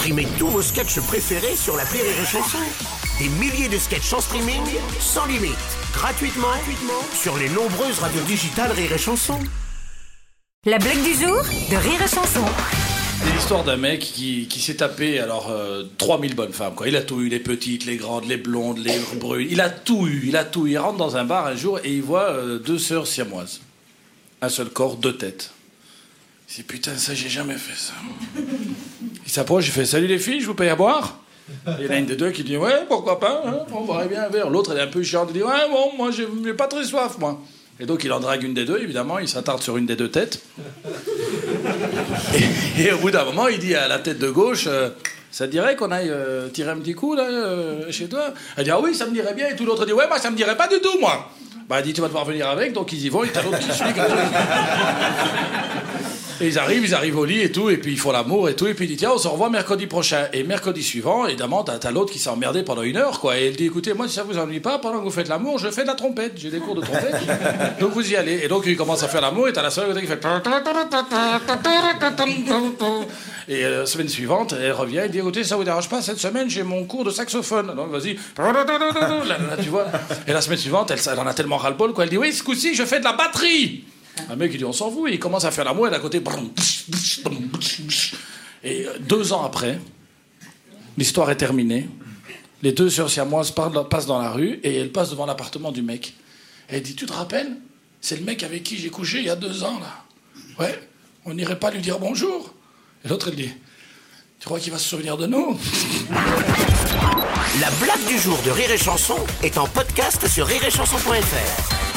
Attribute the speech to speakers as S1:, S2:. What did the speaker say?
S1: Streamez tous vos sketchs préférés sur la Rire et Chanson. Des milliers de sketchs en streaming, sans limite, gratuitement, gratuitement sur les nombreuses radios digitales Rire et Chanson.
S2: La blague du jour de Rire et Chanson.
S3: C'est l'histoire d'un mec qui, qui s'est tapé alors euh, 3000 bonnes femmes quoi. Il a tout eu, les petites, les grandes, les blondes, les brunes. Il a tout eu, il a tout eu. Il rentre dans un bar un jour et il voit euh, deux sœurs siamoises. Un seul corps, deux têtes. Il dit putain ça j'ai jamais fait ça. Il s'approche, il fait salut les filles, je vous paye à boire. Il y en a une des deux qui dit ouais pourquoi pas, hein, on boirait bien un verre. L'autre elle est un peu chiante, elle dit ouais bon moi j'ai pas très soif moi. Et donc il en drague une des deux évidemment, il s'attarde sur une des deux têtes. Et, et au bout d'un moment, il dit à la tête de gauche euh, Ça te dirait qu'on aille euh, tirer un petit coup là, euh, chez toi? Elle dit Ah oui, ça me dirait bien. Et tout l'autre dit Ouais, moi, ça me dirait pas du tout, moi. Bah, elle dit Tu vas devoir venir avec. Donc ils y vont, et t'as l'autre qui suit. Et ils arrivent, ils arrivent au lit et tout, et puis ils font l'amour et tout, et puis il dit tiens, on se revoit mercredi prochain. Et mercredi suivant, évidemment, t'as, l'autre qui s'est emmerdé pendant une heure, quoi. Et elle dit écoutez, moi si ça vous ennuie pas, pendant que vous faites l'amour, je fais de la trompette, j'ai des cours de trompette, donc vous y allez. Et donc il commence à faire l'amour, et t'as la soeur qui fait. Et euh, la semaine suivante, elle revient, elle dit écoutez, ça vous dérange pas, cette semaine j'ai mon cours de saxophone. Donc vas-y. Tu vois. Et la semaine suivante, elle, elle en a tellement ras-le-bol, quoi. Elle dit oui, ce coup-ci, je fais de la batterie. Un mec, il dit, on s'en fout. Et il commence à faire l'amour, et d'à côté. Et deux ans après, l'histoire est terminée. Les deux sœurs siamoises passent dans la rue, et elles passent devant l'appartement du mec. Elle dit, tu te rappelles? C'est le mec avec qui j'ai couché il y a deux ans, là. Ouais, on n'irait pas lui dire bonjour. Et l'autre, elle dit, tu crois qu'il va se souvenir de nous?
S1: La blague du jour de Rire et Chanson est en podcast sur rireetchanson.fr.